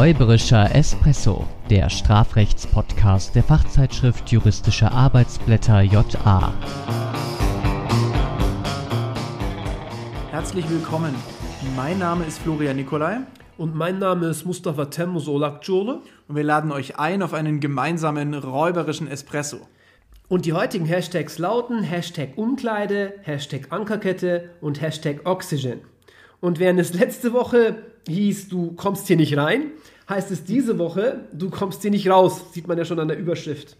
Räuberischer Espresso, der Strafrechtspodcast der Fachzeitschrift Juristische Arbeitsblätter JA. Herzlich willkommen. Mein Name ist Florian Nikolai. Und mein Name ist Mustafa Temmuz Olakjole. Und wir laden euch ein auf einen gemeinsamen räuberischen Espresso. Und die heutigen Hashtags lauten Hashtag Umkleide, Hashtag Ankerkette und Hashtag Oxygen. Und während es letzte Woche hieß, du kommst hier nicht rein, heißt es diese Woche, du kommst hier nicht raus. Sieht man ja schon an der Überschrift.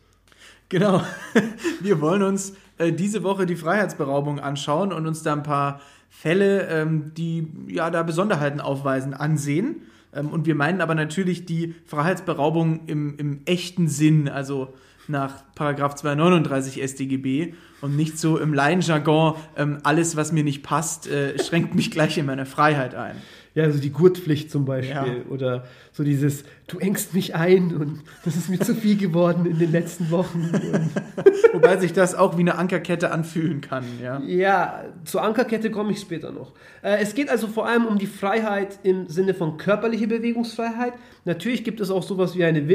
Genau. Wir wollen uns äh, diese Woche die Freiheitsberaubung anschauen und uns da ein paar Fälle, ähm, die ja da Besonderheiten aufweisen, ansehen. Ähm, und wir meinen aber natürlich die Freiheitsberaubung im, im echten Sinn, also nach Paragraph 239 StGB und nicht so im Laienjargon, ähm, alles, was mir nicht passt, äh, schränkt mich gleich in meiner Freiheit ein. Ja, so die Gurtpflicht zum Beispiel. Ja. Oder so dieses, du engst mich ein und das ist mir zu viel geworden in den letzten Wochen. Wobei sich das auch wie eine Ankerkette anfühlen kann. Ja, ja zur Ankerkette komme ich später noch. Äh, es geht also vor allem um die Freiheit im Sinne von körperlicher Bewegungsfreiheit. Natürlich gibt es auch sowas wie eine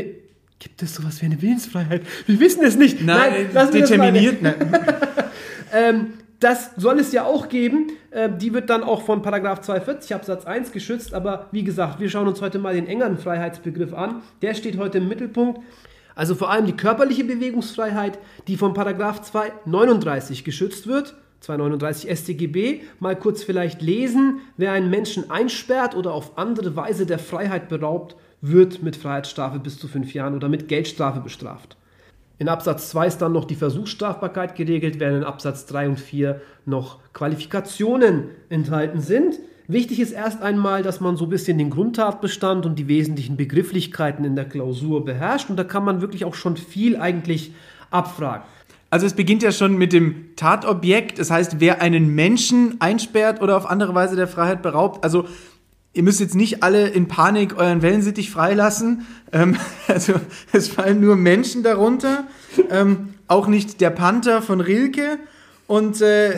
Gibt es sowas wie eine Willensfreiheit? Wir wissen es nicht. Nein, Nein determiniert. Das, ähm, das soll es ja auch geben. Äh, die wird dann auch von Paragraph 240 Absatz 1 geschützt. Aber wie gesagt, wir schauen uns heute mal den engeren Freiheitsbegriff an. Der steht heute im Mittelpunkt. Also vor allem die körperliche Bewegungsfreiheit, die von Paragraph 239 geschützt wird. 239 StGB. Mal kurz vielleicht lesen. Wer einen Menschen einsperrt oder auf andere Weise der Freiheit beraubt, wird mit Freiheitsstrafe bis zu fünf Jahren oder mit Geldstrafe bestraft. In Absatz 2 ist dann noch die Versuchsstrafbarkeit geregelt, während in Absatz 3 und 4 noch Qualifikationen enthalten sind. Wichtig ist erst einmal, dass man so ein bisschen den Grundtatbestand und die wesentlichen Begrifflichkeiten in der Klausur beherrscht und da kann man wirklich auch schon viel eigentlich abfragen. Also es beginnt ja schon mit dem Tatobjekt, das heißt, wer einen Menschen einsperrt oder auf andere Weise der Freiheit beraubt. Also ihr müsst jetzt nicht alle in Panik euren Wellensittich freilassen. Ähm, also es fallen nur Menschen darunter. Ähm, auch nicht der Panther von Rilke. Und äh,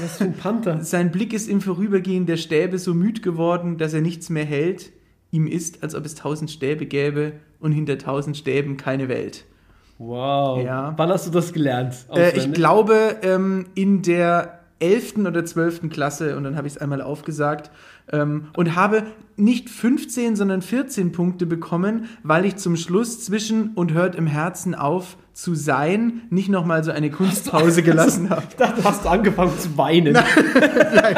Was für ein Panther? sein Blick ist im Vorübergehen der Stäbe so müd geworden, dass er nichts mehr hält. Ihm ist, als ob es tausend Stäbe gäbe und hinter tausend Stäben keine Welt. Wow. Ja. Wann hast du das gelernt? Äh, ich glaube, ähm, in der 11. oder 12. Klasse und dann habe ich es einmal aufgesagt ähm, und habe nicht 15, sondern 14 Punkte bekommen, weil ich zum Schluss zwischen und hört im Herzen auf zu sein nicht nochmal so eine Kunstpause gelassen habe. Ich dachte, du hast angefangen zu weinen. Nein,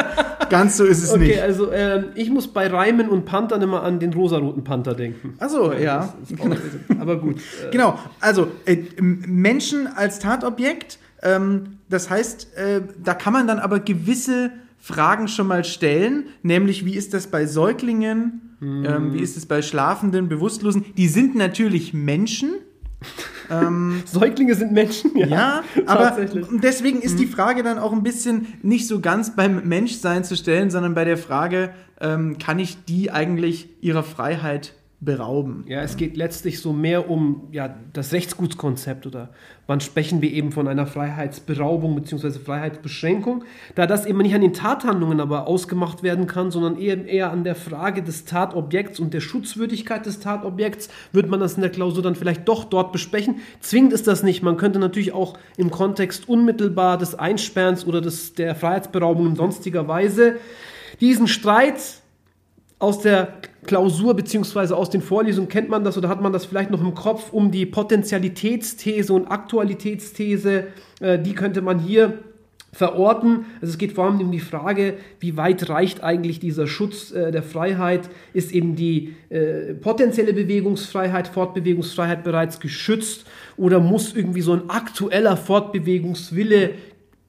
ganz so ist es okay, nicht. Okay, also äh, ich muss bei Reimen und Panthern immer an den rosaroten Panther denken. Achso, ja. Genau. Aber gut. Äh. Genau, also äh, Menschen als Tatobjekt ähm, das heißt, äh, da kann man dann aber gewisse Fragen schon mal stellen, nämlich wie ist das bei Säuglingen, mhm. ähm, wie ist es bei Schlafenden, Bewusstlosen? Die sind natürlich Menschen. ähm, Säuglinge sind Menschen, ja. Ja, aber deswegen ist die Frage dann auch ein bisschen nicht so ganz beim Menschsein zu stellen, sondern bei der Frage, ähm, kann ich die eigentlich ihrer Freiheit berauben. Ja, es geht letztlich so mehr um ja, das Rechtsgutskonzept oder wann sprechen wir eben von einer Freiheitsberaubung bzw. Freiheitsbeschränkung, da das eben nicht an den Tathandlungen aber ausgemacht werden kann, sondern eher, eher an der Frage des Tatobjekts und der Schutzwürdigkeit des Tatobjekts, wird man das in der Klausur dann vielleicht doch dort besprechen. Zwingend ist das nicht. Man könnte natürlich auch im Kontext unmittelbar des Einsperrens oder des, der Freiheitsberaubung in sonstiger Weise diesen Streit aus der Klausur beziehungsweise aus den Vorlesungen kennt man das oder hat man das vielleicht noch im Kopf um die Potentialitätsthese und Aktualitätsthese, äh, die könnte man hier verorten. Also es geht vor allem um die Frage, wie weit reicht eigentlich dieser Schutz äh, der Freiheit? Ist eben die äh, potenzielle Bewegungsfreiheit, Fortbewegungsfreiheit bereits geschützt oder muss irgendwie so ein aktueller Fortbewegungswille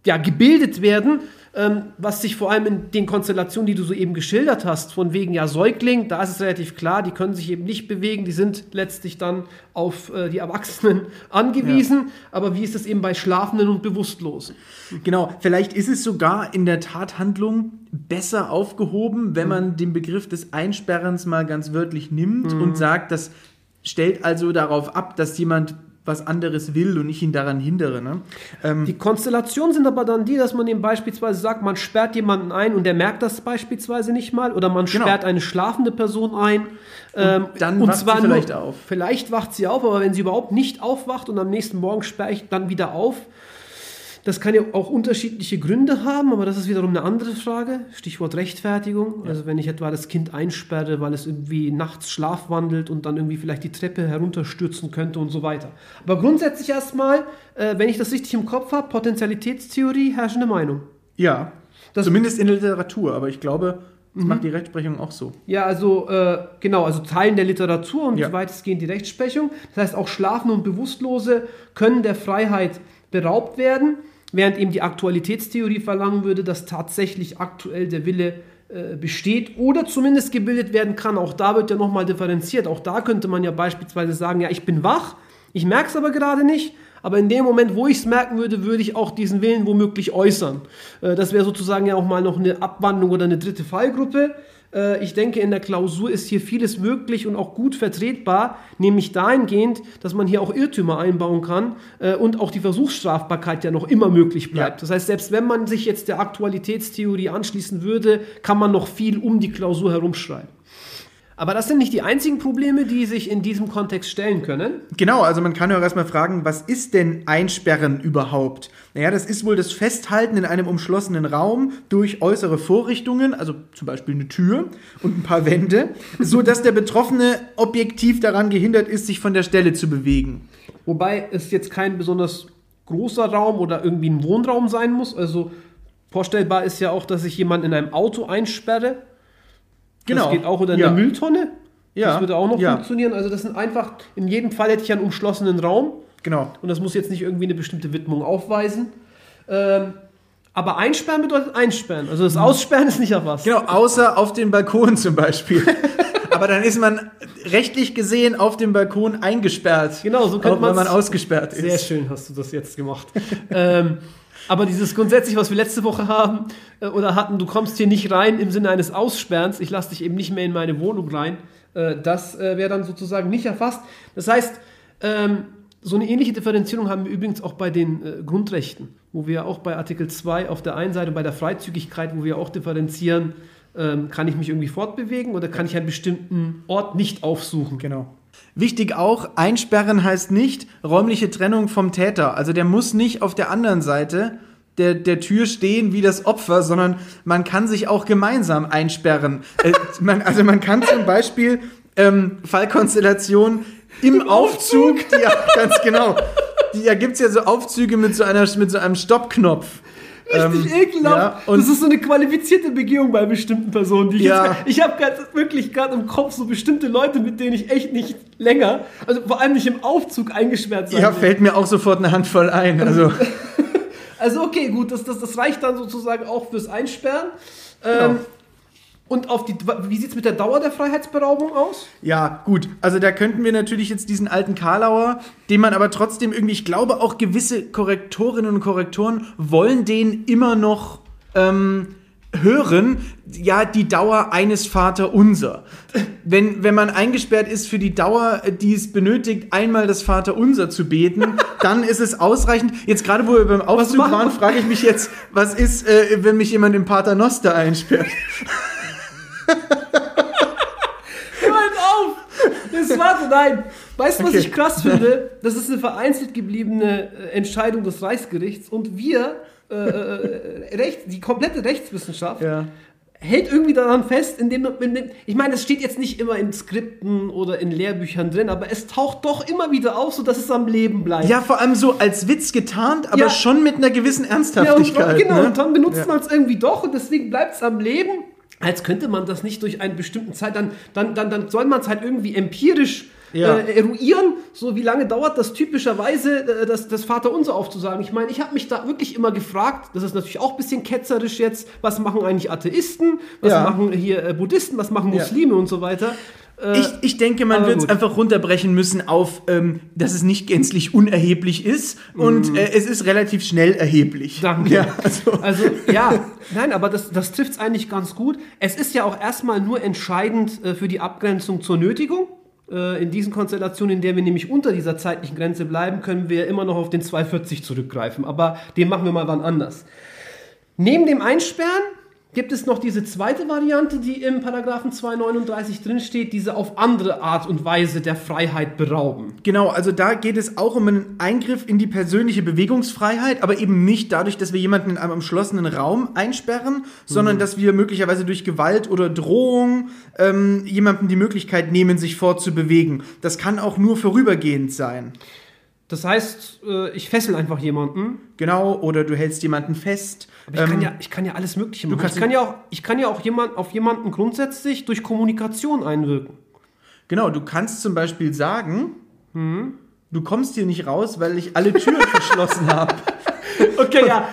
ja, gebildet werden? Ähm, was sich vor allem in den Konstellationen, die du so eben geschildert hast, von wegen ja Säugling, da ist es relativ klar, die können sich eben nicht bewegen, die sind letztlich dann auf äh, die Erwachsenen angewiesen. Ja. Aber wie ist es eben bei Schlafenden und Bewusstlosen? Genau, vielleicht ist es sogar in der Tathandlung besser aufgehoben, wenn mhm. man den Begriff des Einsperrens mal ganz wörtlich nimmt mhm. und sagt, das stellt also darauf ab, dass jemand was anderes will und ich ihn daran hindere. Ne? Ähm, Die Konstellationen sind aber dann die, dass man ihm beispielsweise sagt, man sperrt jemanden ein und der merkt das beispielsweise nicht mal oder man Genau. sperrt eine schlafende Person ein. Ähm, dann wacht sie vielleicht auf. Vielleicht wacht sie auf, aber wenn sie überhaupt nicht aufwacht und am nächsten Morgen sperre ich dann wieder auf, das kann ja auch unterschiedliche Gründe haben, aber das ist wiederum eine andere Frage. Stichwort Rechtfertigung. Also wenn ich etwa das Kind einsperre, weil es irgendwie nachts schlafwandelt und dann irgendwie vielleicht die Treppe herunterstürzen könnte und so weiter. Aber grundsätzlich erstmal, äh, wenn ich das richtig im Kopf habe, Potentialitätstheorie, herrschende Meinung. ja, Das- zumindest in der Literatur, aber ich glaube, Mhm. das macht die Rechtsprechung auch so. Ja, also äh, genau, also Teilen der Literatur und Ja. weitestgehend die Rechtsprechung. Das heißt, auch Schlafende und Bewusstlose können der Freiheit beraubt werden, während eben die Aktualitätstheorie verlangen würde, dass tatsächlich aktuell der Wille äh, besteht oder zumindest gebildet werden kann. Auch da wird ja nochmal differenziert. Auch da könnte man ja beispielsweise sagen, ja, ich bin wach, ich merke es aber gerade nicht. Aber in dem Moment, wo ich es merken würde, würde ich auch diesen Willen womöglich äußern. Äh, Das wäre sozusagen ja auch mal noch eine Abwandlung oder eine dritte Fallgruppe. Äh, Ich denke, in der Klausur ist hier vieles möglich und auch gut vertretbar, nämlich dahingehend, dass man hier auch Irrtümer einbauen kann äh, und auch die Versuchsstrafbarkeit ja noch immer möglich bleibt. Ja. Das heißt, selbst wenn man sich jetzt der Aktualitätstheorie anschließen würde, kann man noch viel um die Klausur herumschreiben. Aber das sind nicht die einzigen Probleme, die sich in diesem Kontext stellen können. Genau, also man kann ja auch erstmal fragen, was ist denn Einsperren überhaupt? Naja, das ist wohl das Festhalten in einem umschlossenen Raum durch äußere Vorrichtungen, also zum Beispiel eine Tür und ein paar Wände, so dass der Betroffene objektiv daran gehindert ist, sich von der Stelle zu bewegen. Wobei es jetzt kein besonders großer Raum oder irgendwie ein Wohnraum sein muss. Also vorstellbar ist ja auch, dass ich jemanden in einem Auto einsperre. Genau. Das geht auch in Ja. der Mülltonne. Ja. Das würde auch noch Ja. funktionieren. Also das sind einfach, in jedem Fall hätte ich einen umschlossenen Raum Genau. und das muss jetzt nicht irgendwie eine bestimmte Widmung aufweisen. Ähm, aber einsperren bedeutet einsperren. Also das Aussperren ist nicht erfasst. Genau, außer auf den Balkon zum Beispiel. Aber dann ist man rechtlich gesehen auf dem Balkon eingesperrt. Genau, so könnte auch wenn man ausgesperrt ist. Sehr schön hast du das jetzt gemacht. ähm, aber dieses grundsätzlich, was wir letzte Woche haben äh, oder hatten, du kommst hier nicht rein im Sinne eines Aussperrens, ich lasse dich eben nicht mehr in meine Wohnung rein, äh, das äh, wäre dann sozusagen nicht erfasst. Das heißt, ähm, so eine ähnliche Differenzierung haben wir übrigens auch bei den äh, Grundrechten, wo wir auch bei Artikel 2 auf der einen Seite bei der Freizügigkeit, wo wir auch differenzieren, ähm, kann ich mich irgendwie fortbewegen oder kann ich einen bestimmten Ort nicht aufsuchen. Genau. Wichtig auch, einsperren heißt nicht räumliche Trennung vom Täter. Also der muss nicht auf der anderen Seite der, der Tür stehen wie das Opfer, sondern man kann sich auch gemeinsam einsperren. äh, man, also man kann zum Beispiel ähm, Fallkonstellation im Aufzug, ja, ganz genau. Die, da gibt's ja so Aufzüge mit so, einer, mit so einem Stoppknopf. Richtig Ähm, ekelhaft. ja, und- das ist so eine qualifizierte Begehung bei bestimmten Personen. Die ich Ja. jetzt, ich habe wirklich gerade im Kopf so bestimmte Leute, mit denen ich echt nicht länger, also vor allem nicht im Aufzug eingesperrt sein Ja, will. fällt mir auch sofort eine Handvoll ein. Also, Also okay, gut, das, das, das reicht dann sozusagen auch fürs Einsperren. Genau. Und auf die, wie sieht es mit der Dauer der Freiheitsberaubung aus? Ja, gut. Also da könnten wir natürlich jetzt diesen alten Karlauer, den man aber trotzdem irgendwie, ich glaube auch gewisse Korrektorinnen und Korrektoren wollen den immer noch ähm, hören. Ja, die Dauer eines Vaterunser. Wenn, wenn man eingesperrt ist für die Dauer, die es benötigt, einmal das Vaterunser zu beten, dann ist es ausreichend. Jetzt gerade, wo wir beim Aufzug waren, frage ich mich jetzt, was ist, äh, wenn mich jemand im Paternoster einsperrt? Hör halt auf! Das warte, nein. Weißt du, was Okay. ich krass finde? Das ist eine vereinzelt gebliebene äh, Entscheidung des Reichsgerichts und wir, äh, äh, Recht, die komplette Rechtswissenschaft, Ja. hält irgendwie daran fest, indem, indem ich meine, das steht jetzt nicht immer in Skripten oder in Lehrbüchern drin, aber es taucht doch immer wieder auf, sodass es am Leben bleibt. Ja, vor allem so als Witz getarnt, aber Ja. schon mit einer gewissen Ja, und, Ernsthaftigkeit. genau, ne? und dann benutzt Ja. man es irgendwie doch und deswegen bleibt es am Leben. Als könnte man das nicht durch einen bestimmten Zeit, dann, dann, dann, dann soll man es halt irgendwie empirisch Ja. äh, eruieren, so wie lange dauert das typischerweise, äh, das, das Vaterunser aufzusagen. Ich meine, ich habe mich da wirklich immer gefragt, das ist natürlich auch ein bisschen ketzerisch jetzt, was machen eigentlich Atheisten, was Ja. machen hier äh, Buddhisten, was machen Ja. Muslime und so weiter. Äh, Ich, ich denke, man wird es einfach runterbrechen müssen auf, ähm, dass es nicht gänzlich unerheblich ist und äh, es ist relativ schnell erheblich. Danke. Ja, also, Also ja, nein, aber das, das trifft es eigentlich ganz gut. Es ist ja auch erstmal nur entscheidend äh, für die Abgrenzung zur Nötigung. Äh, in diesen Konstellationen, in der wir nämlich unter dieser zeitlichen Grenze bleiben, können wir immer noch auf den 240 zurückgreifen. Aber den machen wir mal wann anders. Neben dem Einsperren gibt es noch diese zweite Variante, die im Paragraphen 239 drinsteht, diese auf andere Art und Weise der Freiheit berauben. Genau, also da geht es auch um einen Eingriff in die persönliche Bewegungsfreiheit, aber eben nicht dadurch, dass wir jemanden in einem umschlossenen Raum einsperren, sondern dass wir möglicherweise durch Gewalt oder Drohung ähm, jemandem die Möglichkeit nehmen, sich fortzubewegen. Das kann auch nur vorübergehend sein. Das heißt, äh, ich fessel einfach jemanden. Genau, oder du hältst jemanden fest. Aber ich, kann ja, ich kann ja alles Mögliche machen. kannst ich kann ja auch, ich kann ja auch jemand, auf jemanden grundsätzlich durch Kommunikation einwirken. Genau, du kannst zum Beispiel sagen, du kommst hier nicht raus, weil ich alle Türen verschlossen habe. Okay, ja,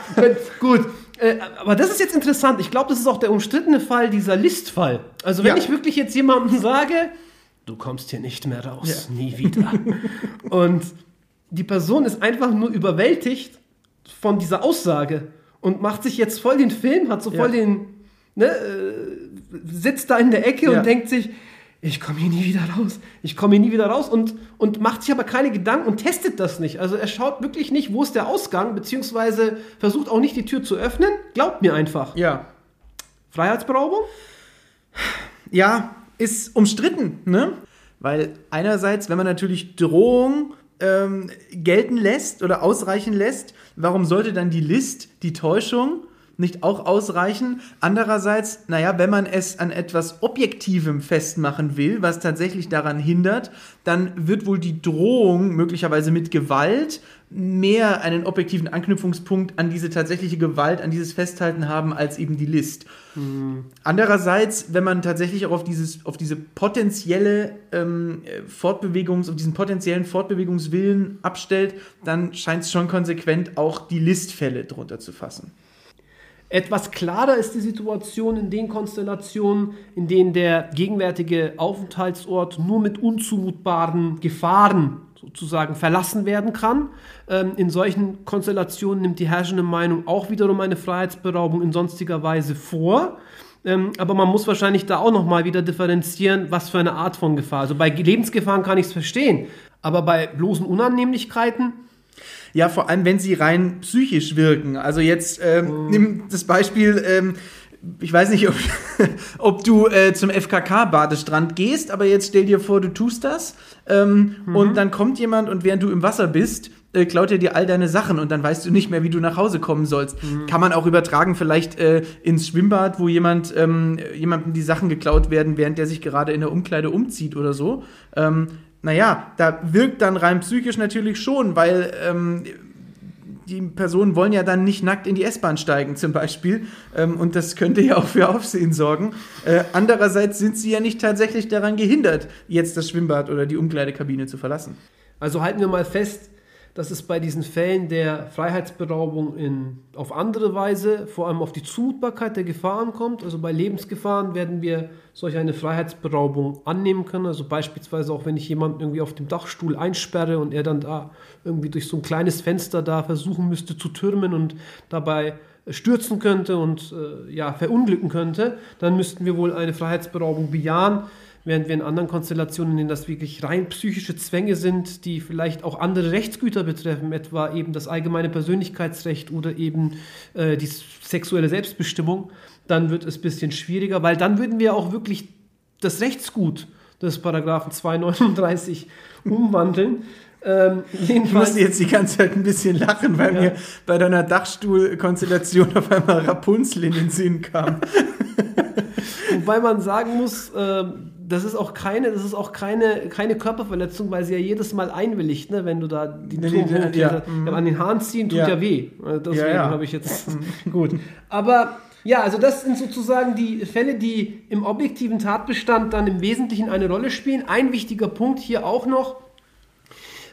gut. Äh, aber das ist jetzt interessant. Ich glaube, das ist auch der umstrittene Fall, dieser Listfall. Also wenn Ja. ich wirklich jetzt jemandem sage, du kommst hier nicht mehr raus, Ja. nie wieder. Und die Person ist einfach nur überwältigt von dieser Aussage und macht sich jetzt voll den Film, hat so voll Ja. den, ne, äh, sitzt da in der Ecke Ja. und denkt sich, ich komme hier nie wieder raus, ich komme hier nie wieder raus und, und macht sich aber keine Gedanken und testet das nicht. Also er schaut wirklich nicht, wo ist der Ausgang, beziehungsweise versucht auch nicht die Tür zu öffnen, glaubt mir einfach. Ja. Freiheitsberaubung? Ja, ist umstritten, ne? Weil einerseits, wenn man natürlich Drohung ähm, gelten lässt oder ausreichen lässt, warum sollte dann die List, die Täuschung, nicht auch ausreichen? Andererseits, naja, wenn man es an etwas Objektivem festmachen will, was tatsächlich daran hindert, dann wird wohl die Drohung möglicherweise mit Gewalt mehr einen objektiven Anknüpfungspunkt an diese tatsächliche Gewalt, an dieses Festhalten haben, als eben die List. Andererseits, wenn man tatsächlich auch auf, dieses, auf diese potenzielle ähm, äh, Fortbewegungs, auf diesen potenziellen Fortbewegungswillen abstellt, dann scheint es schon konsequent, auch die Listfälle drunter zu fassen. Etwas klarer ist die Situation in den Konstellationen, in denen der gegenwärtige Aufenthaltsort nur mit unzumutbaren Gefahren sozusagen verlassen werden kann. Ähm, in solchen Konstellationen nimmt die herrschende Meinung auch wiederum eine Freiheitsberaubung in sonstiger Weise vor. Ähm, aber man muss wahrscheinlich da auch nochmal wieder differenzieren, was für eine Art von Gefahr. Also bei Lebensgefahren kann ich es verstehen, aber bei bloßen Unannehmlichkeiten Ja, vor allem, wenn sie rein psychisch wirken. Also jetzt ähm, nimm das Beispiel, ähm, ich weiß nicht, ob, ob du äh, zum FKK-Badestrand gehst, aber jetzt stell dir vor, du tust das ähm, und dann kommt jemand und während du im Wasser bist, äh, klaut er dir all deine Sachen und dann weißt du nicht mehr, wie du nach Hause kommen sollst. Kann man auch übertragen, vielleicht äh, ins Schwimmbad, wo jemand ähm, jemandem die Sachen geklaut werden, während der sich gerade in der Umkleide umzieht oder so. Ähm, naja, da wirkt dann rein psychisch natürlich schon, weil ähm, die Personen wollen ja dann nicht nackt in die S-Bahn steigen zum Beispiel ähm, und das könnte ja auch für Aufsehen sorgen. Äh, andererseits sind sie ja nicht tatsächlich daran gehindert, jetzt das Schwimmbad oder die Umkleidekabine zu verlassen. Also halten wir mal fest, dass es bei diesen Fällen der Freiheitsberaubung in, auf andere Weise, vor allem auf die Zumutbarkeit der Gefahren kommt. Also bei Lebensgefahren werden wir solch eine Freiheitsberaubung annehmen können. Also beispielsweise auch, wenn ich jemanden irgendwie auf dem Dachstuhl einsperre und er dann da irgendwie durch so ein kleines Fenster da versuchen müsste zu türmen und dabei stürzen könnte und äh, ja, verunglücken könnte, dann müssten wir wohl eine Freiheitsberaubung bejahen. Während wir in anderen Konstellationen, in denen das wirklich rein psychische Zwänge sind, die vielleicht auch andere Rechtsgüter betreffen, etwa eben das allgemeine Persönlichkeitsrecht oder eben äh, die sexuelle Selbstbestimmung, dann wird es ein bisschen schwieriger, weil dann würden wir auch wirklich das Rechtsgut des Paragraphen 239 umwandeln. Ähm, Ich musste jetzt die ganze Zeit ein bisschen lachen, weil Ja. mir bei deiner Dachstuhlkonstellation auf einmal Rapunzel in den Sinn kam. Wobei man sagen muss, ähm, das ist auch keine, das ist auch keine, keine Körperverletzung, weil sie ja jedes Mal einwilligt, ne? wenn du da die Nee, Turm nee, ja, Ja, an den Haaren ziehen tut Ja. ja, weh. Äh, Deswegen habe ich jetzt gut. Aber ja, also das sind sozusagen die Fälle, die im objektiven Tatbestand dann im Wesentlichen eine Rolle spielen. Ein wichtiger Punkt hier auch noch,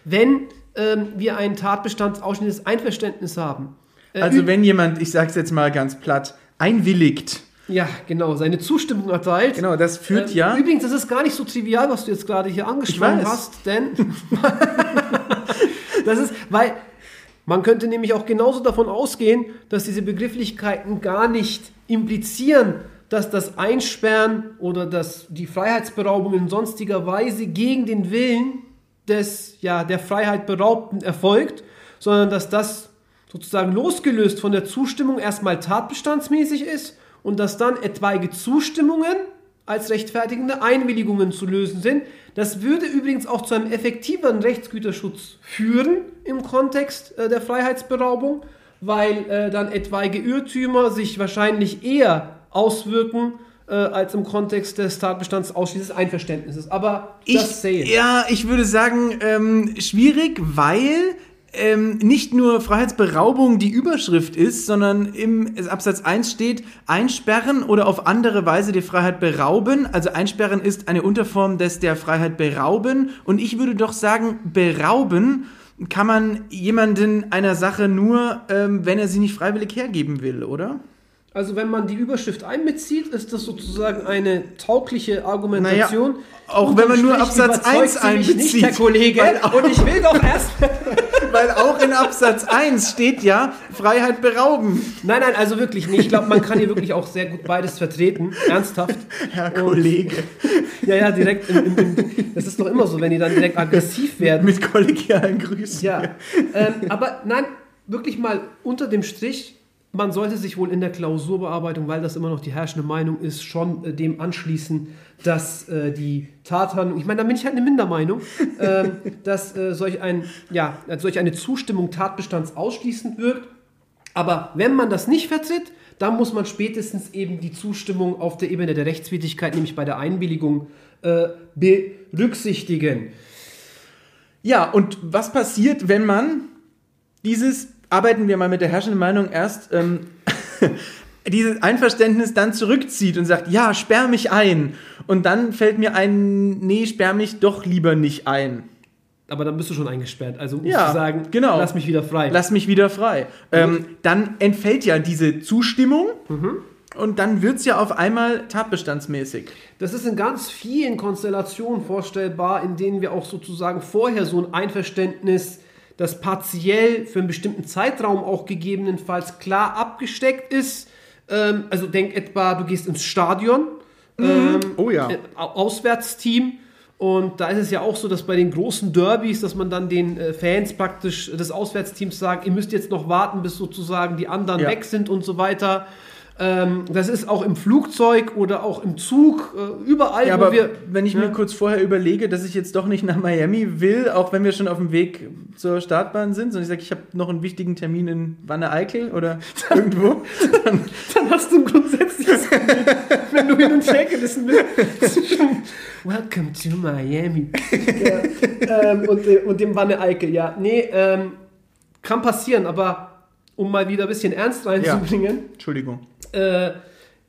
wenn ähm, wir einen Tatbestandsausschnitt des Einverständnisses haben. Äh, Also wenn jemand, ich sag's jetzt mal ganz platt, einwilligt, ja, genau, seine Zustimmung erteilt. genau, das führt Ähm, ja. Übrigens, das ist gar nicht so trivial, was du jetzt gerade hier angesprochen hast, denn das ist, weil man könnte nämlich auch genauso davon ausgehen, dass diese Begrifflichkeiten gar nicht implizieren, dass das Einsperren oder dass die Freiheitsberaubung in sonstiger Weise gegen den Willen des ja der Freiheit Beraubten erfolgt, sondern dass das sozusagen losgelöst von der Zustimmung erstmal tatbestandsmäßig ist und dass dann etwaige Zustimmungen als rechtfertigende Einwilligungen zu lösen sind. Das würde übrigens auch zu einem effektiveren Rechtsgüterschutz führen im Kontext äh, der Freiheitsberaubung, weil äh, dann etwaige Irrtümer sich wahrscheinlich eher auswirken äh, als im Kontext des Tatbestands ausschließlich Einverständnisses. Aber ich, Ja, ich würde sagen, ähm, schwierig, weil ähm, nicht nur Freiheitsberaubung die Überschrift ist, sondern im Absatz 1 steht einsperren oder auf andere Weise die Freiheit berauben. Also einsperren ist eine Unterform des der Freiheit berauben. Und ich würde doch sagen, berauben kann man jemanden einer Sache nur, ähm, wenn er sie nicht freiwillig hergeben will, oder? Also wenn man die Überschrift einbezieht, ist das sozusagen eine taugliche Argumentation. Naja, auch wenn man nur Absatz 1 einbezieht. Nicht, Herr Kollege. Und ich will doch erst... weil auch in Absatz 1 steht ja Freiheit berauben. Nein, nein, also wirklich nicht. Ich glaube, man kann hier wirklich auch sehr gut beides vertreten. Ernsthaft. Herr Kollege. ja, ja, direkt. In, in, in, das ist doch immer so, wenn die dann direkt aggressiv werden. Mit kollegialen Grüßen. Ja. Ähm, aber nein, wirklich mal unter dem Strich man sollte sich wohl in der Klausurbearbeitung, weil das immer noch die herrschende Meinung ist, schon äh, dem anschließen, dass äh, die Tathandlung, ich meine, da bin ich halt eine Mindermeinung, äh, dass solch, ein, ja, solch eine Zustimmung Tatbestands ausschließend wirkt. Aber wenn man das nicht vertritt, dann muss man spätestens eben die Zustimmung auf der Ebene der Rechtswidrigkeit, nämlich bei der Einwilligung, äh, berücksichtigen. Ja, und was passiert, wenn man dieses arbeiten wir mal mit der herrschenden Meinung erst ähm, dieses Einverständnis dann zurückzieht und sagt, ja, sperr mich ein. Und dann fällt mir ein, nee, sperr mich doch lieber nicht ein. Aber dann bist du schon eingesperrt. Also musst ja, du sagen, genau. lass mich wieder frei. Lass mich wieder frei. Ähm, dann entfällt ja diese Zustimmung. Mhm. Und dann wird es ja auf einmal tatbestandsmäßig. Das ist in ganz vielen Konstellationen vorstellbar, in denen wir auch sozusagen vorher so ein Einverständnis das partiell für einen bestimmten Zeitraum auch gegebenenfalls klar abgesteckt ist. Ähm, also denk etwa, du gehst ins Stadion, mhm. ähm, oh ja. Äh, Auswärtsteam. Und da ist es ja auch so, dass bei den großen Derbys, dass man dann den äh, Fans praktisch des Auswärtsteams sagt, ihr müsst jetzt noch warten, bis sozusagen die anderen ja. weg sind und so weiter. Ähm, das ist auch im Flugzeug oder auch im Zug, äh, überall, ja, aber wir. Wenn ich ja? mir kurz vorher überlege, dass ich jetzt doch nicht nach Miami will, auch wenn wir schon auf dem Weg zur Startbahn sind, sondern ich sage, ich habe noch einen wichtigen Termin in Wanne-Eickel oder irgendwo, dann, dann, hast du ein grundsätzliches wenn du hin und her gerissen bist. Welcome to Miami. ja, ähm, und, äh, und dem Wanne-Eickel, ja. Nee, ähm, kann passieren, aber um mal wieder ein bisschen ernst reinzubringen. Ja. Entschuldigung äh,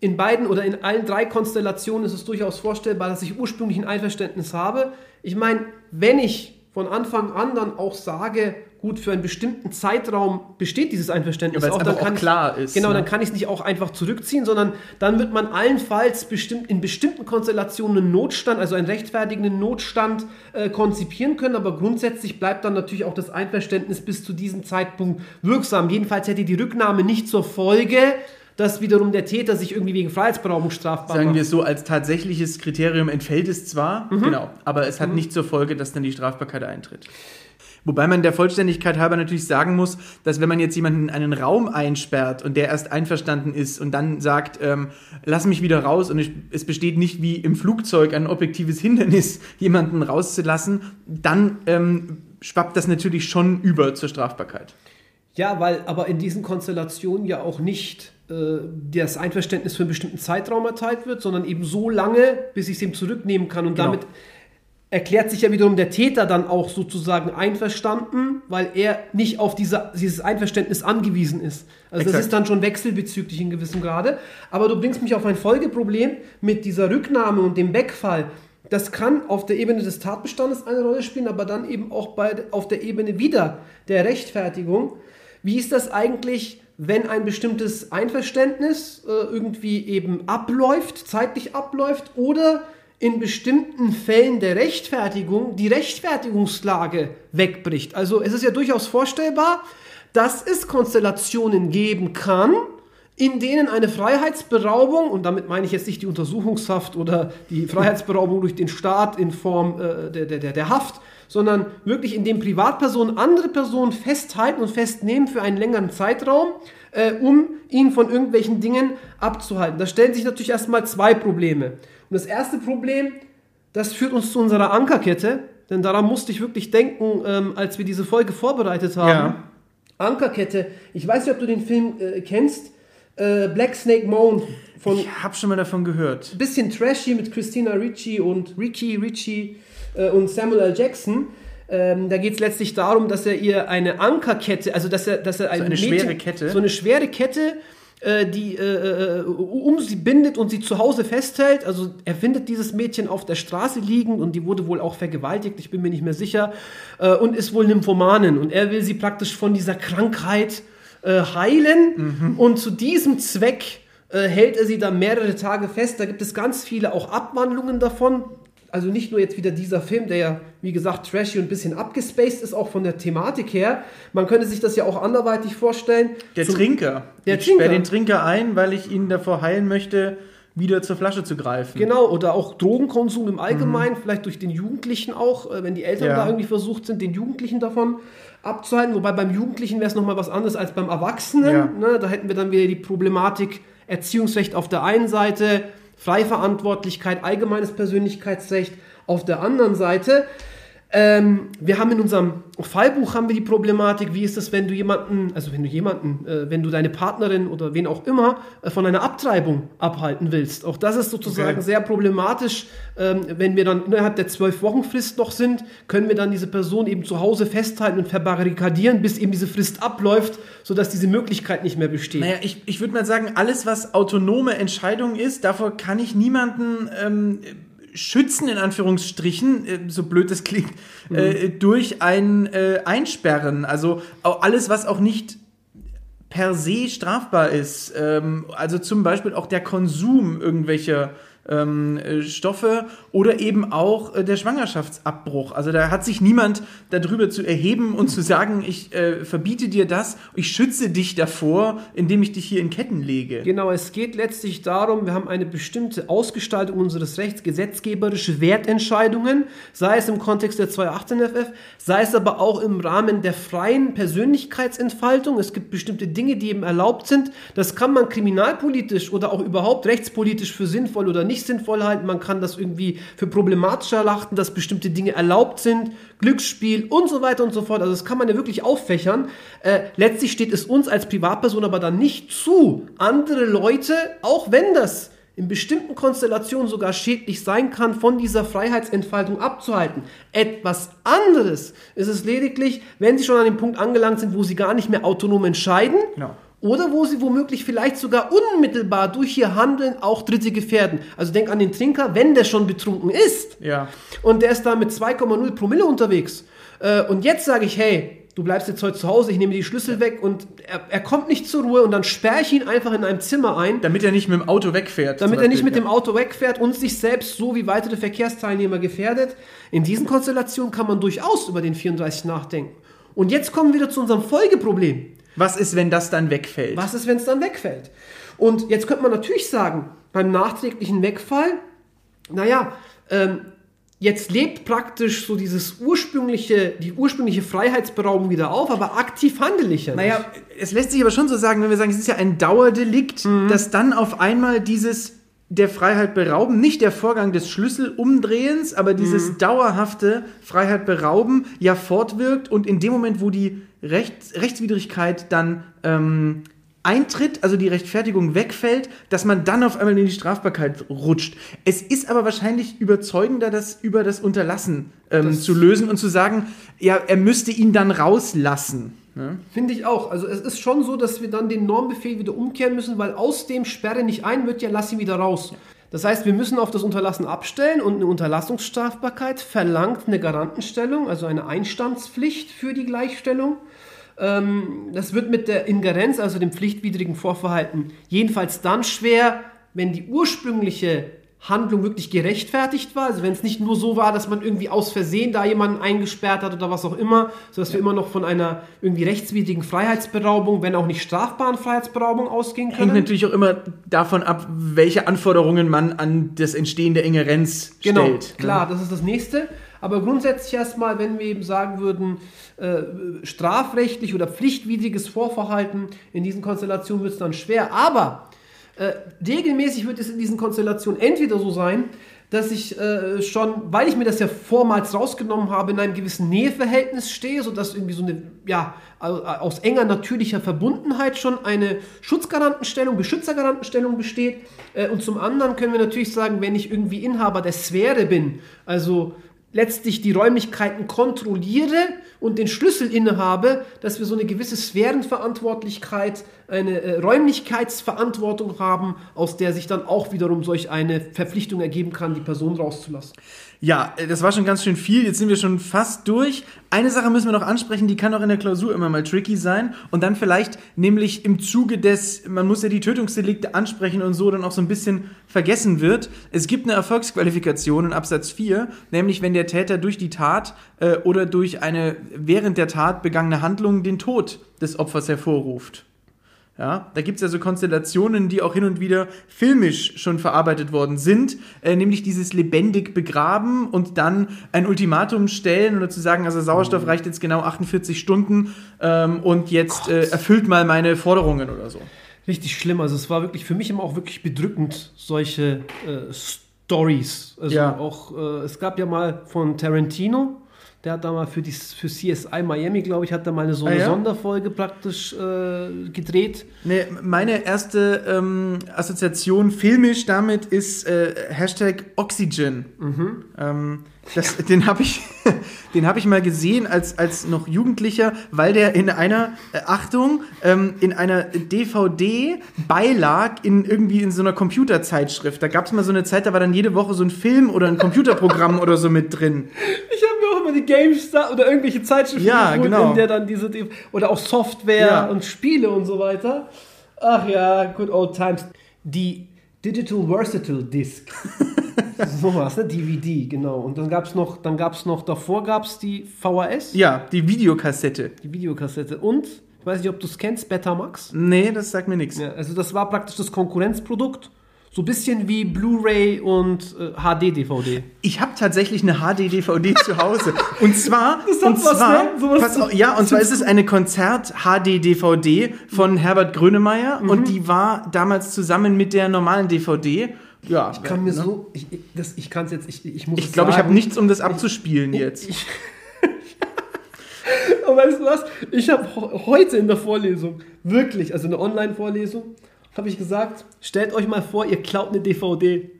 in beiden oder in allen drei Konstellationen ist es durchaus vorstellbar, dass ich ursprünglich ein Einverständnis habe. Ich meine, wenn ich von Anfang an dann auch sage, gut, für einen bestimmten Zeitraum besteht dieses Einverständnis ja, auch, dann kann auch klar ich, ist. Genau, ne? dann kann ich es nicht auch einfach zurückziehen, sondern dann wird man allenfalls bestimmt in bestimmten Konstellationen einen Notstand, also einen rechtfertigenden Notstand äh, konzipieren können, aber grundsätzlich bleibt dann natürlich auch das Einverständnis bis zu diesem Zeitpunkt wirksam. Jedenfalls hätte die Rücknahme nicht zur Folge, dass wiederum der Täter sich irgendwie wegen Freiheitsberaubung strafbar Sagen macht. wir so, als tatsächliches Kriterium entfällt es zwar, mhm. genau, aber es hat mhm. nicht zur Folge, dass dann die Strafbarkeit eintritt. Wobei man der Vollständigkeit halber natürlich sagen muss, dass wenn man jetzt jemanden in einen Raum einsperrt und der erst einverstanden ist und dann sagt, ähm, lass mich wieder raus und es besteht nicht wie im Flugzeug ein objektives Hindernis, jemanden rauszulassen, dann ähm, schwappt das natürlich schon über zur Strafbarkeit. Ja, weil aber in diesen Konstellationen ja auch nicht äh, das Einverständnis für einen bestimmten Zeitraum erteilt wird, sondern eben so lange, bis ich es ihm zurücknehmen kann. Und genau. damit erklärt sich ja wiederum der Täter dann auch sozusagen einverstanden, weil er nicht auf diese, dieses Einverständnis angewiesen ist. Also Exakt. das ist dann schon wechselbezüglich in gewissem Grade. Aber du bringst mich auf ein Folgeproblem mit dieser Rücknahme und dem Wegfall. Das kann auf der Ebene des Tatbestandes eine Rolle spielen, aber dann eben auch bei, auf der Ebene wieder der Rechtfertigung. Wie ist das eigentlich wenn ein bestimmtes Einverständnis äh, irgendwie eben abläuft, zeitlich abläuft oder in bestimmten Fällen der Rechtfertigung die Rechtfertigungslage wegbricht. Also es ist ja durchaus vorstellbar, dass es Konstellationen geben kann, in denen eine Freiheitsberaubung, und damit meine ich jetzt nicht die Untersuchungshaft oder die Freiheitsberaubung durch den Staat in Form äh, der, der, der Haft, sondern wirklich in dem Privatpersonen andere Personen festhalten und festnehmen für einen längeren Zeitraum, äh, um ihn von irgendwelchen Dingen abzuhalten. Da stellen sich natürlich erstmal zwei Probleme. Und das erste Problem, das führt uns zu unserer Ankerkette, denn daran musste ich wirklich denken, ähm, als wir diese Folge vorbereitet haben. Ja. Ankerkette, ich weiß nicht, ob du den Film äh, kennst, äh, Black Snake Moan von Ich habe schon mal davon gehört. bisschen trashy mit Christina Ricci und Ricky Ricci äh, und Samuel L. Jackson. Ähm, da geht es letztlich darum, dass er ihr eine Ankerkette, also dass er, dass er ein eine schwere Kette? so eine schwere Kette, die äh, äh, um sie bindet und sie zu Hause festhält. Also er findet dieses Mädchen auf der Straße liegend und die wurde wohl auch vergewaltigt, ich bin mir nicht mehr sicher, äh, und ist wohl Nymphomanin und er will sie praktisch von dieser Krankheit äh, heilen und zu diesem Zweck äh, hält er sie dann mehrere Tage fest. Da gibt es ganz viele auch Abwandlungen davon. Also nicht nur jetzt wieder dieser Film, der ja, wie gesagt, trashy und ein bisschen abgespaced ist, auch von der Thematik her. Man könnte sich das ja auch anderweitig vorstellen. Der Zum- Trinker. Der ich Trinker. sperre den Trinker ein, weil ich ihn davor heilen möchte, wieder zur Flasche zu greifen. Genau, oder auch Drogenkonsum im Allgemeinen, vielleicht durch den Jugendlichen auch, äh, wenn die Eltern Ja. da irgendwie versucht sind, den Jugendlichen davon abzuhalten. Wobei beim Jugendlichen wäre es nochmal was anderes als beim Erwachsenen. Ja. Ne? Da hätten wir dann wieder die Problematik Erziehungsrecht auf der einen Seite, Freiverantwortlichkeit, allgemeines Persönlichkeitsrecht auf der anderen Seite. Ähm, wir haben in unserem Fallbuch haben wir die Problematik, wie ist es, wenn du jemanden, also wenn du jemanden, äh, wenn du deine Partnerin oder wen auch immer äh, von einer Abtreibung abhalten willst. Auch das ist sozusagen Okay. sehr problematisch. Ähm, wenn wir dann innerhalb der zwölf Wochen Frist noch sind, können wir dann diese Person eben zu Hause festhalten und verbarrikadieren, bis eben diese Frist abläuft, sodass diese Möglichkeit nicht mehr besteht. Naja, ich, ich würde mal sagen, alles, was autonome Entscheidung ist, davor kann ich niemanden ähm, schützen, in Anführungsstrichen, äh, so blöd das klingt, äh, durch ein äh, Einsperren. Also alles, was auch nicht per se strafbar ist. Ähm, also zum Beispiel auch der Konsum irgendwelcher ähm, äh, Stoffe oder eben auch äh, der Schwangerschaftsabbruch. Also da hat sich niemand darüber zu erheben und zu sagen, ich äh, verbiete dir das, ich schütze dich davor, indem ich dich hier in Ketten lege. Genau, es geht letztlich darum, wir haben eine bestimmte Ausgestaltung unseres Rechts, gesetzgeberische Wertentscheidungen, sei es im Kontext der 218 FF, sei es aber auch im Rahmen der freien Persönlichkeitsentfaltung. Es gibt bestimmte Dinge, die eben erlaubt sind. Das kann man kriminalpolitisch oder auch überhaupt rechtspolitisch für sinnvoll oder nicht sinnvoll halten. Man kann das irgendwie für problematisch erachten, dass bestimmte Dinge erlaubt sind, Glücksspiel und so weiter und so fort. Also das kann man ja wirklich auffächern. Äh, letztlich steht es uns als Privatperson aber dann nicht zu, andere Leute, auch wenn das in bestimmten Konstellationen sogar schädlich sein kann, von dieser Freiheitsentfaltung abzuhalten. Etwas anderes ist es lediglich, wenn sie schon an dem Punkt angelangt sind, wo sie gar nicht mehr autonom entscheiden Genau. Oder wo sie womöglich vielleicht sogar unmittelbar durch ihr Handeln auch Dritte gefährden. Also denk an den Trinker, wenn der schon betrunken ist Ja. und der ist da mit 2,0 Promille unterwegs. Äh, und jetzt sage ich, hey, du bleibst jetzt heute zu Hause, ich nehme die Schlüssel weg und er, er kommt nicht zur Ruhe und dann sperre ich ihn einfach in einem Zimmer ein, Damit er nicht mit dem Auto wegfährt. damit zum er nicht mit Beispiel, dem Auto wegfährt und sich selbst so wie weitere Verkehrsteilnehmer gefährdet. In diesen Konstellationen kann man durchaus über den 34 nachdenken. Und jetzt kommen wir wieder zu unserem Folgeproblem. Was ist, wenn das dann wegfällt? Was ist, wenn es dann wegfällt? Und jetzt könnte man natürlich sagen, beim nachträglichen Wegfall, naja, ähm, jetzt lebt praktisch so dieses ursprüngliche, die ursprüngliche Freiheitsberaubung wieder auf, aber aktiv handle ich ja nicht. Naja, es lässt sich aber schon so sagen, wenn wir sagen, es ist ja ein Dauerdelikt, Mhm. dass dann auf einmal dieses der Freiheit berauben, nicht der Vorgang des Schlüsselumdrehens, aber dieses Mhm. dauerhafte Freiheit berauben ja fortwirkt und in dem Moment, wo die Rechts Rechtswidrigkeit dann ähm, eintritt, also die Rechtfertigung wegfällt, dass man dann auf einmal in die Strafbarkeit rutscht. Es ist aber wahrscheinlich überzeugender, das über das Unterlassen ähm, Das- zu lösen und zu sagen, ja, er müsste ihn dann rauslassen. Ne? Finde ich auch. Also es ist schon so, dass wir dann den Normbefehl wieder umkehren müssen, weil aus dem Sperre nicht ein wird, ja lass ihn wieder raus. Das heißt, wir müssen auf das Unterlassen abstellen und eine Unterlassungsstrafbarkeit verlangt eine Garantenstellung, also eine Einstandspflicht für die Gleichstellung. Ähm, das wird mit der Ingerenz, also dem pflichtwidrigen Vorverhalten, jedenfalls dann schwer, wenn die ursprüngliche Handlung wirklich gerechtfertigt war. Also wenn es nicht nur so war, dass man irgendwie aus Versehen da jemanden eingesperrt hat oder was auch immer, sodass wir immer noch von einer irgendwie rechtswidrigen Freiheitsberaubung, wenn auch nicht strafbaren Freiheitsberaubung ausgehen können. Hängt natürlich auch immer davon ab, welche Anforderungen man an das Entstehen der Ingerenz Genau, stellt. ne? klar, das ist das nächste. Aber grundsätzlich erstmal, wenn wir eben sagen würden, äh, strafrechtlich oder pflichtwidriges Vorverhalten in diesen Konstellationen wird es dann schwer. Aber äh, regelmäßig wird es in diesen Konstellationen entweder so sein, dass ich äh, schon, weil ich mir das ja vormals rausgenommen habe, in einem gewissen Näheverhältnis stehe, sodass irgendwie so eine, ja, au- aus enger natürlicher Verbundenheit schon eine Schutzgarantenstellung, Beschützergarantenstellung besteht. Äh, und zum anderen können wir natürlich sagen, wenn ich irgendwie Inhaber der Sphäre bin, also letztlich die Räumlichkeiten kontrolliere und den Schlüssel innehabe, dass wir so eine gewisse Sphärenverantwortlichkeit, eine äh, Räumlichkeitsverantwortung haben, aus der sich dann auch wiederum solch eine Verpflichtung ergeben kann, die Person rauszulassen. Ja, äh, das war schon ganz schön viel. Jetzt sind wir schon fast durch. Eine Sache müssen wir noch ansprechen, die kann auch in der Klausur immer mal tricky sein. Und dann vielleicht nämlich im Zuge des, man muss ja die Tötungsdelikte ansprechen und so dann auch so ein bisschen vergessen wird. Es gibt eine Erfolgsqualifikation in Absatz 4, nämlich wenn der Täter durch die Tat äh, oder durch eine während der Tat begangene Handlung den Tod des Opfers hervorruft. Ja, da gibt's ja so Konstellationen, die auch hin und wieder filmisch schon verarbeitet worden sind, äh, nämlich dieses lebendig begraben und dann ein Ultimatum stellen oder zu sagen, also Sauerstoff reicht jetzt genau 48 Stunden ähm, und jetzt äh, erfüllt mal meine Forderungen oder so. Richtig schlimm. Also es war wirklich für mich immer auch wirklich bedrückend, solche äh, Stories. Also Ja. auch, äh, es gab ja mal von Tarantino, der hat da mal für, die, für CSI Miami, glaube ich, hat da mal eine, so Ah, eine ja? Sonderfolge praktisch äh, gedreht. Ne, meine erste ähm, Assoziation filmisch damit ist äh, Hashtag Oxygen. Ähm, das, den habe ich, den hab ich mal gesehen als, als noch Jugendlicher, weil der in einer, äh, Achtung, ähm, in einer DVD beilag in irgendwie in so einer Computerzeitschrift. Da gab es mal so eine Zeit, da war dann jede Woche so ein Film oder ein Computerprogramm oder so mit drin. Ich habe mir auch immer die GameStar oder irgendwelche Zeitschriften Ja, geholt, genau. in der dann diese oder auch Software Ja. und Spiele und so weiter. Ach ja, good old times. Die Digital Versatile Disc. so was, ne? DVD, genau. Und dann gab's noch, dann gab's noch, davor gab's die VHS, Ja, die Videokassette. die Videokassette. Und, ich weiß nicht, ob du es kennst, Betamax. Nee, das sagt mir nichts. Ja, also das war praktisch das Konkurrenzprodukt. So ein bisschen wie Blu-ray und äh, HD-DVD. Ich habe tatsächlich eine HD-DVD zu Hause. Und zwar, Das und was, zwar, ne? Pass zu- auf, ja, und zwar ist es eine Konzert-HD-DVD von Herbert Grönemeyer Mhm. und die war damals zusammen mit der normalen DVD. Ja, Ich kann mir ne? so, ich, ich- das, ich kann es jetzt, ich, ich muss Ich glaube, ich habe nichts, um das abzuspielen jetzt. Ich, Aber weißt du was? Ich habe heute in der Vorlesung, wirklich, also eine Online-Vorlesung, habe ich gesagt, stellt euch mal vor, ihr klaut eine DVD.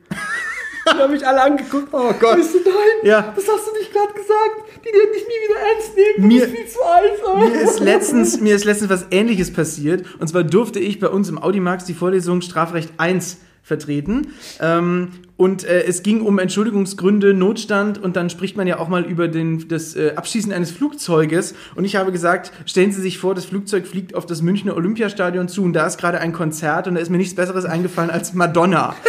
Die haben mich alle angeguckt. Oh Gott. Weißt du, nein, Ja. das hast du nicht gerade gesagt. Die werden dich nie wieder ernst nehmen. Mir- du bist viel zu alt. Oh. Mir ist, letztens, mir ist letztens was ähnliches passiert. Und zwar durfte ich bei uns im Audimax die Vorlesung Strafrecht 1 vertreten. Ähm, und äh, es ging um Entschuldigungsgründe, Notstand und dann spricht man ja auch mal über den, das äh, Abschießen eines Flugzeuges. Und ich habe gesagt, stellen Sie sich vor, das Flugzeug fliegt auf das Münchner Olympiastadion zu und da ist gerade ein Konzert und da ist mir nichts Besseres eingefallen als Madonna.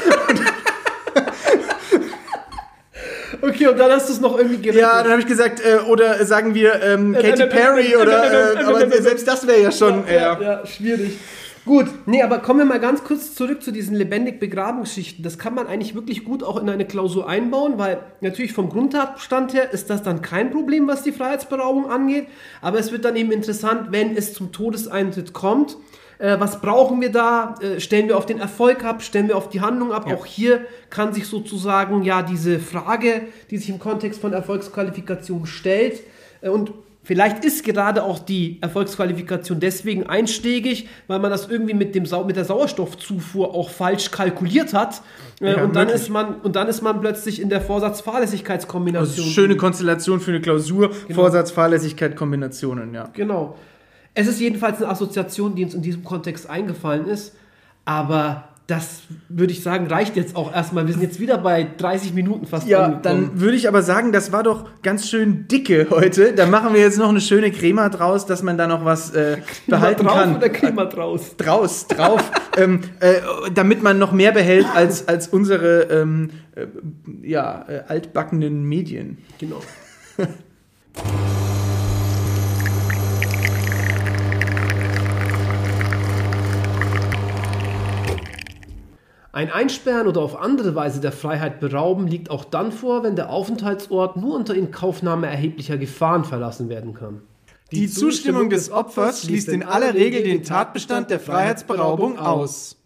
Okay, und dann hast du es noch irgendwie gerettet. Ja, dann habe ich gesagt, äh, oder sagen wir ähm, Äh, Katy äh, äh, Perry oder, äh, aber selbst das wäre ja schon, ja, ja, ja, schwierig. Gut, nee, aber kommen wir mal ganz kurz zurück zu diesen lebendig begraben Geschichten. Das kann man eigentlich wirklich gut auch in eine Klausur einbauen, weil natürlich vom Grundtatbestand her ist das dann kein Problem, was die Freiheitsberaubung angeht. Aber es wird dann eben interessant, wenn es zum Todeseintritt kommt. Äh, was brauchen wir da? Äh, stellen wir auf den Erfolg ab? Stellen wir auf die Handlung ab? Ja. Auch hier kann sich sozusagen ja diese Frage, die sich im Kontext von Erfolgsqualifikation stellt, äh, und Vielleicht ist gerade auch die Erfolgsqualifikation deswegen einschlägig, weil man das irgendwie mit, dem Sau mit der Sauerstoffzufuhr auch falsch kalkuliert hat. Äh, Ja, und, dann möglich. ist man, und dann ist man plötzlich in der Vorsatz-Fahrlässigkeitskombination. Ist schöne Konstellation für eine Klausur. Genau. Vorsatz, Fahrlässigkeit, Kombinationen, ja. Genau. Es ist jedenfalls eine Assoziation, die uns in diesem Kontext eingefallen ist. Aber das würde ich sagen, reicht jetzt auch erstmal. Wir sind jetzt wieder bei 30 Minuten fast Ja, angekommen. dann würde ich aber sagen, das war doch ganz schön dicke heute. Da machen wir jetzt noch eine schöne Crema draus, dass man da noch was äh, behalten drauf kann. oder Klima draus? draus, drauf, ähm, äh, damit man noch mehr behält als, als unsere ähm, äh, ja, äh, altbackenen Medien. Genau. Ein Einsperren oder auf andere Weise der Freiheit berauben liegt auch dann vor, wenn der Aufenthaltsort nur unter Inkaufnahme erheblicher Gefahren verlassen werden kann. Die Zustimmung des Opfers schließt in aller Regel den Tatbestand der Freiheitsberaubung aus.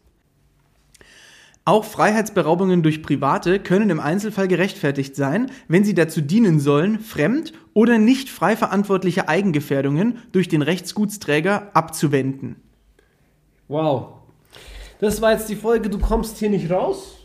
Auch Freiheitsberaubungen durch Private können im Einzelfall gerechtfertigt sein, wenn sie dazu dienen sollen, fremd- oder nicht frei verantwortliche Eigengefährdungen durch den Rechtsgutsträger abzuwenden. Wow. Das war jetzt die Folge Du kommst hier nicht raus.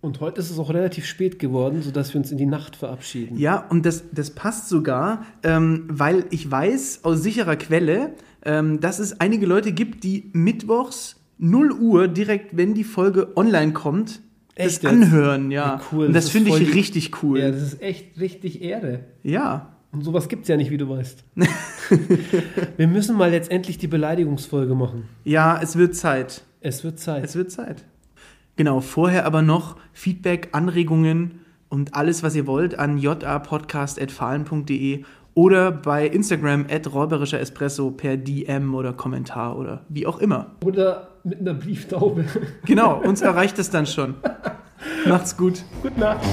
Und heute ist es auch relativ spät geworden, sodass wir uns in die Nacht verabschieden. Ja, und das, das passt sogar, ähm, weil ich weiß aus sicherer Quelle, ähm, dass es einige Leute gibt, die mittwochs 0 Uhr, direkt wenn die Folge online kommt, Echt das jetzt? anhören, ja. Wie cool, Und das das, finde ich die- richtig cool. Ja, das ist echt richtig Ehre. Ja. Und sowas gibt's ja nicht, wie du weißt. wir müssen mal jetzt endlich die Beleidigungsfolge machen. Ja, es wird Zeit. Es wird Zeit. Es wird Zeit. Genau, vorher aber noch Feedback, Anregungen und alles, was ihr wollt, an japodcast.fahlen.de oder bei Instagram at räuberischer Espresso per DM oder Kommentar oder wie auch immer. Oder mit einer Brieftaube. Genau, uns erreicht es dann schon. Macht's gut. Gute Nacht.